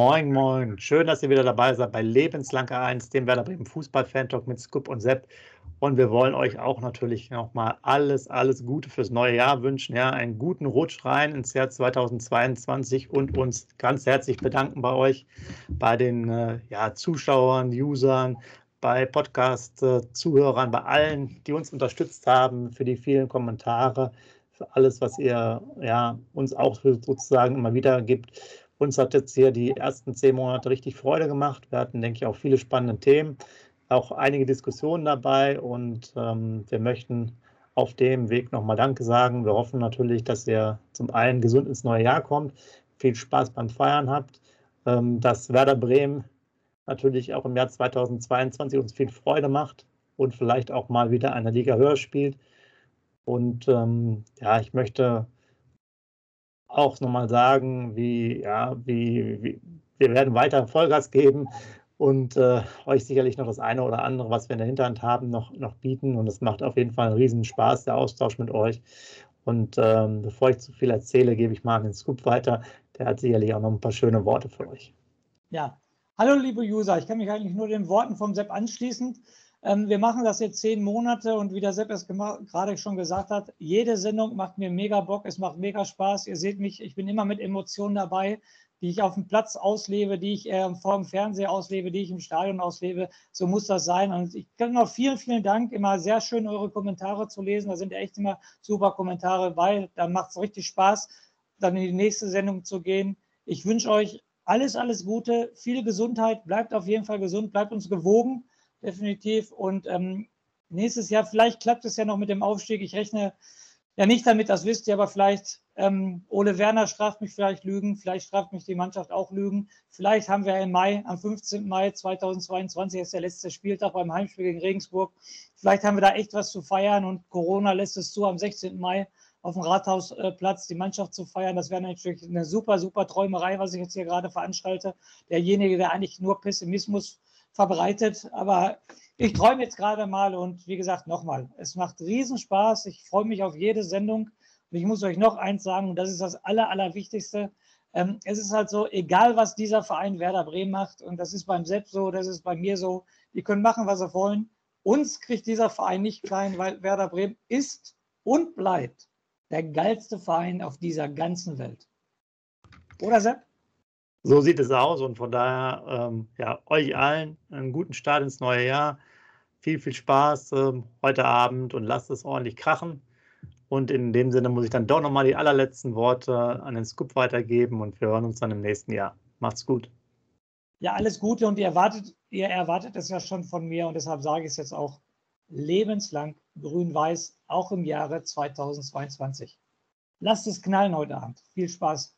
Moin, moin. Schön, dass ihr wieder dabei seid bei Lebenslang 1, dem Werder Bremen Fußball-Fan-Talk mit Scoop und Sepp. Und wir wollen euch auch natürlich nochmal alles, alles Gute fürs neue Jahr wünschen. Ja, einen guten Rutsch rein ins Jahr 2022 und uns ganz herzlich bedanken bei euch, bei den äh, ja, Zuschauern, Usern, bei Podcast-Zuhörern, bei allen, die uns unterstützt haben, für die vielen Kommentare, für alles, was ihr ja, uns auch sozusagen immer wieder gibt. Uns hat jetzt hier die ersten zehn Monate richtig Freude gemacht. Wir hatten, denke ich, auch viele spannende Themen, auch einige Diskussionen dabei und ähm, wir möchten auf dem Weg nochmal Danke sagen. Wir hoffen natürlich, dass ihr zum einen gesund ins neue Jahr kommt, viel Spaß beim Feiern habt, ähm, dass Werder Bremen natürlich auch im Jahr 2022 uns viel Freude macht und vielleicht auch mal wieder eine Liga höher spielt. Und ähm, ja, ich möchte auch nochmal sagen, wie, ja, wie, wie, wir werden weiter Vollgas geben und äh, euch sicherlich noch das eine oder andere, was wir in der Hinterhand haben, noch, noch bieten. Und es macht auf jeden Fall einen riesen Spaß, der Austausch mit euch. Und ähm, bevor ich zu viel erzähle, gebe ich mal an den Scoop weiter. Der hat sicherlich auch noch ein paar schöne Worte für euch. Ja, hallo liebe User. Ich kann mich eigentlich nur den Worten vom Sepp anschließen. Ähm, wir machen das jetzt zehn Monate und wie der Sepp es gerade schon gesagt hat, jede Sendung macht mir mega Bock, es macht mega Spaß. Ihr seht mich, ich bin immer mit Emotionen dabei, die ich auf dem Platz auslebe, die ich äh, vor dem Fernseher auslebe, die ich im Stadion auslebe. So muss das sein. Und ich kann noch vielen, vielen Dank. Immer sehr schön, eure Kommentare zu lesen. Da sind echt immer super Kommentare weil Da macht es richtig Spaß, dann in die nächste Sendung zu gehen. Ich wünsche euch alles, alles Gute, viel Gesundheit. Bleibt auf jeden Fall gesund, bleibt uns gewogen definitiv. Und ähm, nächstes Jahr, vielleicht klappt es ja noch mit dem Aufstieg. Ich rechne ja nicht damit, das wisst ihr, aber vielleicht ähm, Ole Werner straft mich vielleicht Lügen, vielleicht straft mich die Mannschaft auch Lügen. Vielleicht haben wir im Mai, am 15. Mai 2022, ist der letzte Spieltag beim Heimspiel gegen Regensburg. Vielleicht haben wir da echt was zu feiern und Corona lässt es zu, am 16. Mai auf dem Rathausplatz die Mannschaft zu feiern. Das wäre natürlich eine super, super Träumerei, was ich jetzt hier gerade veranstalte. Derjenige, der eigentlich nur Pessimismus verbreitet. Aber ich träume jetzt gerade mal und wie gesagt, nochmal, es macht Riesenspaß. Ich freue mich auf jede Sendung. Und ich muss euch noch eins sagen, und das ist das Aller, Allerwichtigste. Ähm, es ist halt so, egal was dieser Verein Werder Bremen macht, und das ist beim Sepp so, das ist bei mir so, die können machen, was sie wollen. Uns kriegt dieser Verein nicht klein, weil Werder Bremen ist und bleibt der geilste Verein auf dieser ganzen Welt. Oder Sepp? So sieht es aus und von daher, ähm, ja, euch allen einen guten Start ins neue Jahr. Viel, viel Spaß ähm, heute Abend und lasst es ordentlich krachen. Und in dem Sinne muss ich dann doch nochmal die allerletzten Worte an den Scoop weitergeben und wir hören uns dann im nächsten Jahr. Macht's gut. Ja, alles Gute und ihr erwartet, ihr erwartet es ja schon von mir und deshalb sage ich es jetzt auch lebenslang grün-weiß, auch im Jahre 2022. Lasst es knallen heute Abend. Viel Spaß.